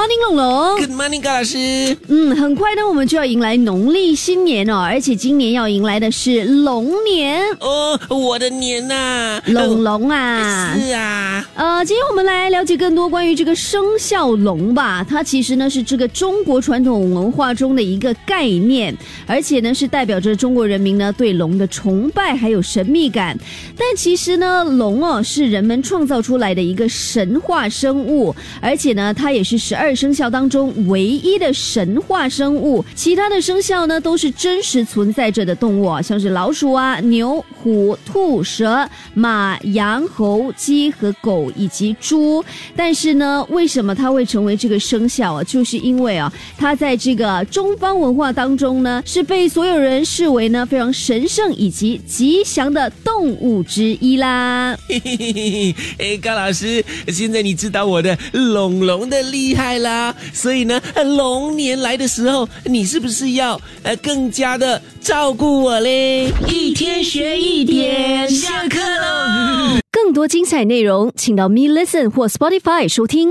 morning，龙龙。！Good morning，高老师。嗯，很快呢，我们就要迎来农历新年哦，而且今年要迎来的是龙年，哦，我的年呐、龙龙啊。是啊，呃，今天我们来了解更多关于这个生肖龙吧。它其实呢是这个中国传统文化中的一个概念，而且呢是代表着中国人民呢对龙的崇拜还有神秘感。但其实呢，龙哦是人们创造出来的一个神话生物，而且呢它也是十生肖当中唯一的神话生物。其他的生肖呢都是真实存在着的动物啊，像是老鼠啊、牛、虎、兔、蛇、马、羊、猴、鸡和狗以及猪。但是呢，为什么它会成为这个生肖啊？就是因为啊，它在这个中方文化当中呢，是被所有人视为呢非常神圣以及吉祥的动物之一啦。嘿嘿嘿嘿，哎，高老师，现在你知道我的 龙龙的厉害啦，所以呢，龙年来的时候，你是不是要呃更加的照顾我嘞？一天学一点，下课喽。更多精彩内容，请到 Me Listen 或 Spotify 收听。